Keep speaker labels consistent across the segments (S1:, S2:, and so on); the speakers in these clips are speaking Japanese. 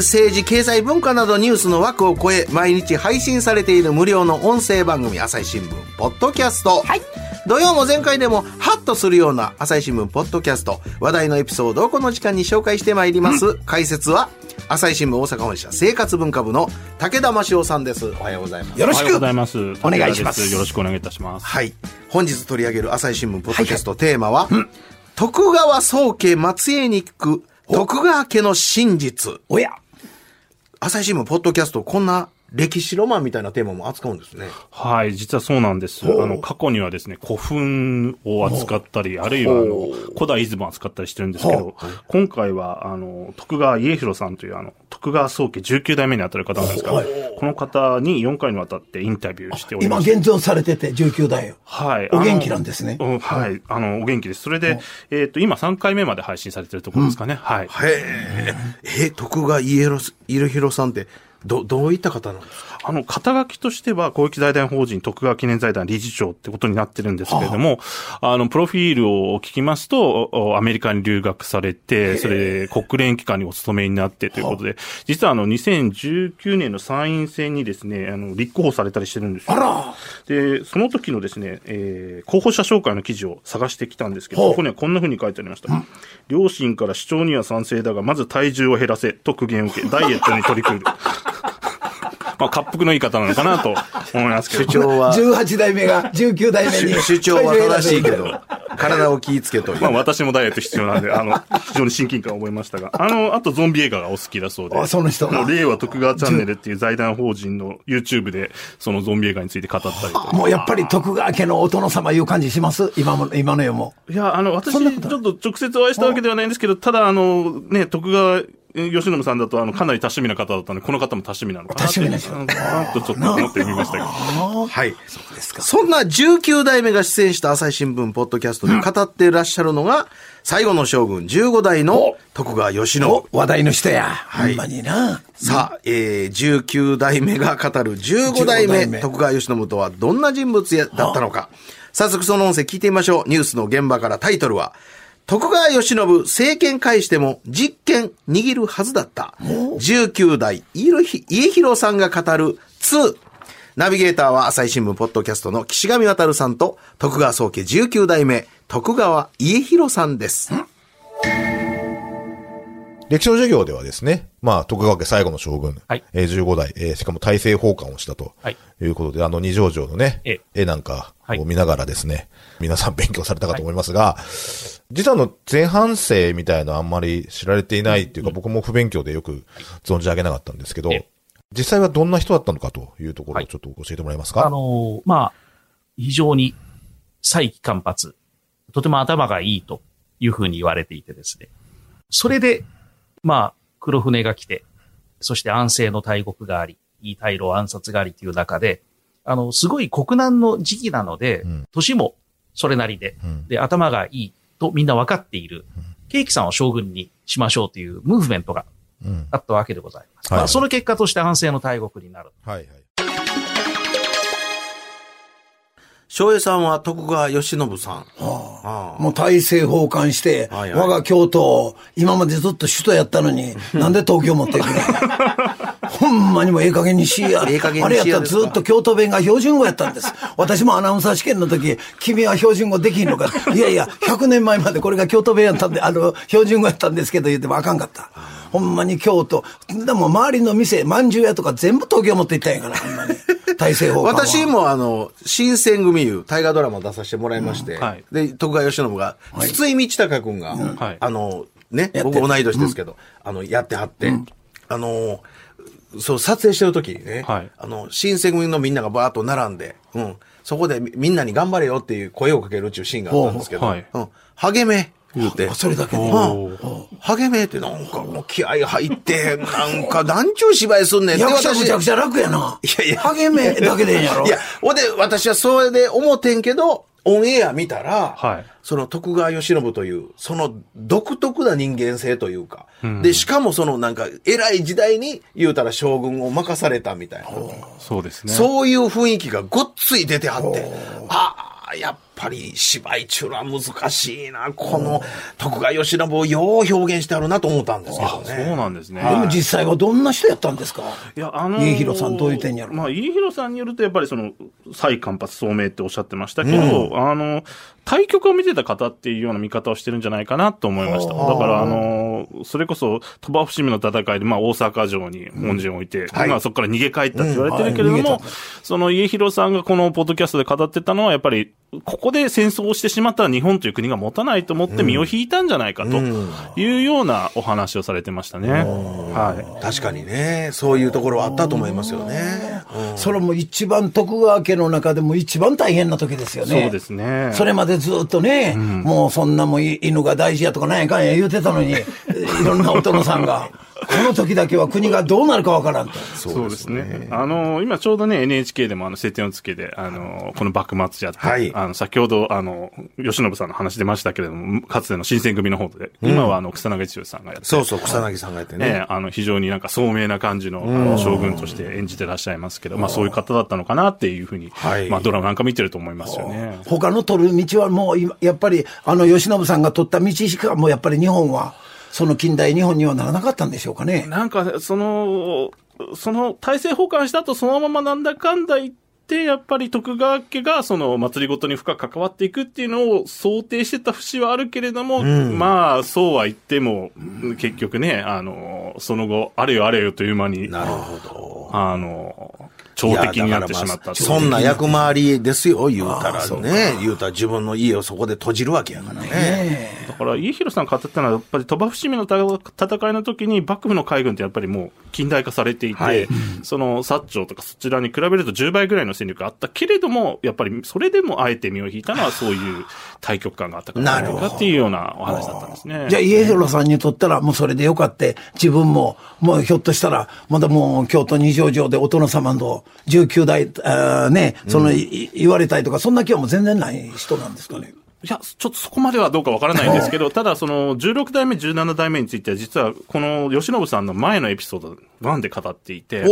S1: 政治経済文化などニュースの枠を超え毎日配信されている無料の音声番組朝日新聞ポッドキャスト、
S2: はい。
S1: 土曜も前回でもハッとするような朝日新聞ポッドキャスト話題のエピソードをこの時間に紹介してまいります、解説は朝日新聞大阪本社生活文化部の武田真夫さんです。おはようございます。
S2: よろしく。
S3: おはようございます。
S2: お願いします。
S3: よろしくお願いいたします。
S1: はい。本日取り上げる朝日新聞ポッドキャストテーマは、徳川宗家末裔に聞く徳川家の真実。
S2: おや
S1: 朝日新聞ポッドキャスト、こんな歴史ロマンみたいなテーマも扱うんですね。
S3: はい、実はそうなんです。あの、過去にはですね、古墳を扱ったり、あるいは、あの、古代出雲を扱ったりしてるんですけど、今回は、あの、徳川家広さんという、あの、徳川宗家19代目にあたる方なんですが、この方に4回にわたってインタビューしており
S2: 今
S3: ます。
S2: 現存されてて19代よ。
S3: はい。
S2: お元気なんですね
S3: はい。あの、お元気です。それで、えっと、今3回目まで配信されてるところですかね。はい。
S1: へえ。え、徳川家広家広さんって、ど、どういった方なんですか？
S3: あの、肩書きとしては、公益財団法人徳川記念財団理事長ってことになってるんですけれども、あ。の、プロフィールを聞きますと、おアメリカに留学されて、それで国連機関にお勤めになってということで、実はあの、2019年の参院選にですね、あの、立候補されたりしてるんですよ。
S2: あら！
S3: で、その時のですね、えー候補者紹介の記事を探してきたんですけど、
S2: ほう。
S3: そこにはこんな風に書いてありました。両親から主張には賛成だが、まず体重を減らせと苦言を受け、ダイエットに取り組む。まあ、滑腹の言い方なのかなと思いますけど。
S1: 主張は、
S2: 18代目が19代目に。
S1: 主主張は正しいけど、体を気ぃつけという。
S3: まあ私もダイエット必要なんで、あの、非常に親近感を覚えましたが、あの、あとゾンビ映画がお好きだそうで。
S2: あその人が
S3: あの令和徳川チャンネルっていう財団法人の YouTube で、そのゾンビ映画について語ったりと。
S2: もうやっぱり徳川家のお殿様いう感じします？今も、今の世も。
S3: いや、あの、私、ち
S2: そんなこと
S3: ょっと直接お会いしたわけではないんですけど、ただ、あの、ね、徳川、え吉野さんだと、あの、かなり多趣味な方だったので、この方も多趣味なのかな。
S2: 多趣味な人
S3: あのなとちょっと思ってみましたけど。
S1: はい。そんな19代目が出演した朝日新聞ポッドキャストで語っていらっしゃるのが、最後の将軍15代の徳川慶喜。
S2: お、話題の人や。ほんまにな。
S1: さあ、えー、19代目が語る15代目
S2: 15代目
S1: 徳川慶喜とはどんな人物やだったのか。早速その音声聞いてみましょう。ニュースの現場からタイトルは、徳川慶喜政権返しても実権握るはずだった。19代家広さんが語る2。ナビゲーターは朝日新聞ポッドキャストの岸上渉さんと徳川宗家19代目徳川家広さんです。
S4: 歴史の授業ではですね、まあ、徳川家最後の将軍、
S3: はい。
S4: えー15代、えーしかも大政奉還をしたと
S3: はい。
S4: いうことで、あの二条城のね、
S3: え
S4: 絵なんか
S3: はい。
S4: を見ながらですね、皆さん勉強されたかと思いますが、実はあの前半生みたいなあんまり知られていないっていうか、僕も不勉強でよく存じ上げなかったんですけど、
S3: え
S4: 実際はどんな人だったのかというところ
S5: はい。
S4: をちょっと教えてもらえますか、
S5: あのーまあ、非常に再起間髪、とても頭がいいというふうに言われていてですね。それで、まあ、黒船が来て、そして安政の大国があり、いい大老暗殺がありという中で、あの、すごい国難の時期なので、
S4: うん
S5: 年もそれなりで、
S4: うん
S5: で、頭がいいとみんな分かっている、ケーキさんを将軍にしましょうというムーブメントが
S4: うん
S5: あったわけでございます。
S4: はい
S5: まあ、その結果として安政の大国になる。
S4: はいはい。
S1: 翔平さんは徳川慶喜さん。ああ
S2: もう大政奉還して、
S1: はいはい
S2: 我が京都、今までずっと首都やったのに、なんで東京持っていくの？ほんまにもうええ加減にしや。
S1: ええ加減にしや
S2: あれやったらずっと京都弁が標準語やったんです。私もアナウンサー試験の時、君は標準語できんのか。いやいや、100年前までこれが京都弁やったんで、あの、標準語やったんですけど言ってもあかんかった。ほんまに京都。でも周りの店、まんじゅう屋とか全部東京持って行ったんやから、ほんまに。大政奉還は。
S1: 私もあの、新選組いう大河ドラマ出させてもらいまして、
S3: はい。
S1: で、徳川慶喜が、筒井道隆君が、
S3: はい。
S1: あの、ね、僕同い年ですけど、あの、やってはって、あの、そう、撮影してる時にね、
S3: はい。
S1: あの、新選組のみんながバーッと並んで、うん、そこでみみんなに頑張れよっていう声をかけるっていうシーンがあったんですけど、
S3: はい
S1: うん、励め、言うて。
S2: あそれだけで？
S1: うん励めってなんかもう気合入って、なんかなんちゅう芝居すんねんって
S2: 役者
S1: 私
S2: むちゃくちゃ楽やな。
S1: いやいや
S2: 励めだけでええんやろ？
S1: いや、ほんで、私はそれで思ってんけど、オンエア見たら、
S3: はい
S1: その徳川慶喜という、その独特な人間性というか、で、しかもそのなんか、偉い時代に言うたら将軍を任されたみたいな、
S3: そうですね。
S1: そういう雰囲気がごっつい出てはって、ああ、やっぱり芝居中は難しいな、この徳川慶喜をよう表現してあるなと思ったんですけど
S3: あ、そう
S1: ね。
S3: なんですね。
S2: でも実際はどんな人やったんですか？
S3: いや、あの
S2: 家広さんどういう点やろ
S3: まあ、家広さんによると、やっぱりその、再間髪聡明っておっしゃってましたけど、あの、対局を見てた方っていうような見方をしてるんじゃないかなと思いました。だから、あの、それこそ、鳥羽伏見の戦いで、まあ、大阪城に門陣を置いて、まあ、そこから逃げ帰ったって言われてるけれども、
S2: うん。はい。
S3: その家広さんがこのポッドキャストで語ってたのは、やっぱり、ここで戦争をしてしまったら日本という国が持たないと思って身を引いたんじゃないかというようなお話をされてましたね。はい。
S1: 確かにね、そういうところはあったと思いますよね。うん
S2: それも一番徳川家の中でも一番大変な時ですよね。
S3: そうですね。
S2: それまでずっとね、もうそんなもんい犬が大事やとかなんやかんや言うてたのに、いろんなお殿さんが、この時だけは国がどうなるかわからんと。
S3: そうですね。あの、今ちょうどね、NHK でもあの、晴天をつけで、あの、この幕末やって、
S1: はい
S3: あの、先ほど、あの、吉信さんの話出ましたけれども、かつての新選組の方で、今はあの、草薙剛さんがやって、
S1: そうそう、草薙さんがやってね。
S3: ね、あの、非常になんか聡明な感じの、あの将軍として演じてらっしゃいますけど、まあそういう方だったのかなっていうふうに、
S1: はい
S3: まあドラマなんか見てると思いますよね。
S2: 他の取る道はもう今、やっぱり、あの、吉信さんが取った道しか、もうやっぱり日本は、その近代日本にはならなかったんでしょうかね。
S3: なんか、その、その体制崩壊した後、そのままなんだかんだ言って、やっぱり徳川家がその祭りごとに深く関わっていくっていうのを想定してた節はあるけれども、まあ、そうは言っても、結局ね、あの、その後、あれよあれよという間に、
S1: なるほど。
S3: あの、朝敵になってしまった
S1: まあそんな役回りですよ、言うたらね。言うたら自分の家をそこで閉じるわけやからね。
S3: だから、家広さんが語ったのは、やっぱり鳥羽伏見の戦いの時に、幕府の海軍ってやっぱりもう近代化されていて、
S1: はい
S3: その薩長とかそちらに比べると10倍ぐらいの戦力があったけれども、やっぱりそれでもあえて身を引いたのは、そういう対局感があったからないかっていうようなお話だったんですね。
S2: じゃあ、家広さんにとったら、もうそれでよかって、自分も、もうひょっとしたら、まだもう京都二条城でお殿様の19代、あーね、その、い言われたりとか、そんな気はもう全然ない人なんですかね。
S3: いや、ちょっとそこまではどうかわからないんですけど、ただその16代目、17代目については、実はこの吉信さんの前のエピソード1で語っていて、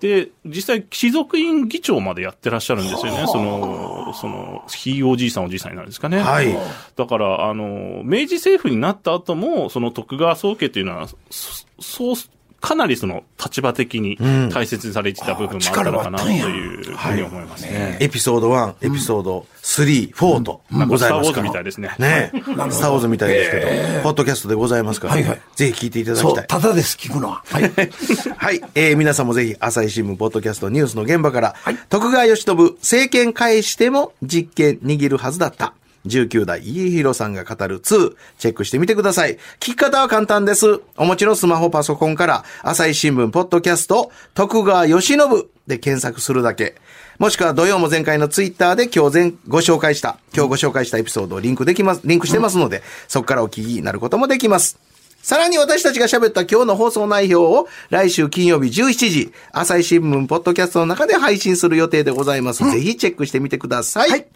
S3: で、実際、貴族院議長までやってらっしゃるんですよね。その、その、ひいおじいさんおじいさんになるんですかね。
S1: はい
S3: だから、あの、明治政府になった後も、その徳川宗家っていうのは、そそう、かなりその立場的に大切にされていた部分もあったのかなというふうに思いますね。
S1: エピソード1、エピソード3、4とございます
S3: スターウォーズみたいですね。
S1: ね スターウォーズみたいですけど、ポッドキャストでございますから、
S2: はいはい
S1: ぜひ聞いていただきたい。
S2: ただです、聞くのは。はい。
S1: はい。えー皆さんもぜひ、朝日新聞、ポッドキャスト、ニュースの現場から、徳川義信、政権返しても実権握るはずだった。19代家広さんが語る2、チェックしてみてください。聞き方は簡単です。お持ちのスマホ、パソコンから、朝日新聞、ポッドキャスト、徳川義信で検索するだけ。もしくは土曜も前回のツイッターで今日前ご紹介した、今日ご紹介したエピソードをリンクできます、リンクしてますので、そこからお聞きになることもできます。さらに私たちが喋った今日の放送内容を来週金曜日17時、朝日新聞ポッドキャストの中で配信する予定でございます。ぜひチェックしてみてください。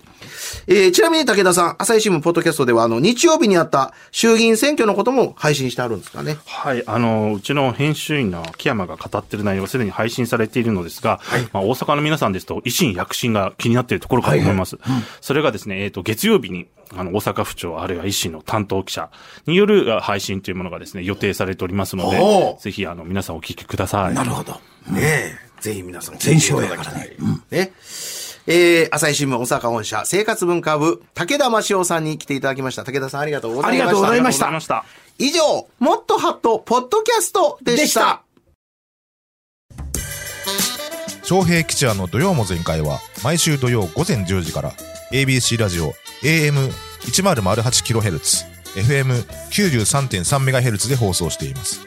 S1: えーちなみに武田さん、朝日新聞ポッドキャストでは、あの、日曜日にあった衆議院選挙のことも配信してあるんですかね？
S3: はい、あの、うちの編集員の木山が語ってる内容はすでに配信されているのですが、まあ、大阪の皆さんですと、維新躍進が気になっているところかと思います。それがですね、えっ、と、月曜日に、あの、大阪府庁、あるいは維新の担当記者によるあ配信というものがですね、予定されておりますの
S1: お
S3: で
S1: ー、
S3: ぜひ、あの、皆さんお聞きください。
S2: なるほど。
S1: ねえ、ぜひ皆さん
S2: 全勝やからね。
S1: ね。えー、朝日新聞大阪本社生活文化部、武田真夫さんに来ていただきました。武田さんありがとうございました。
S2: ありがとうございま
S3: ありがとうございました。
S1: 以上、もっとハット、ポッドキャストでした。
S2: でした
S4: 昌平吉也の土曜も全開は毎週土曜午前10時から ABC ラジオ AM1008kHz FM93.3MHz で放送しています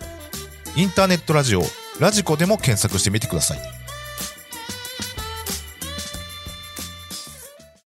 S4: インターネットラジオラジコでも検索してみてください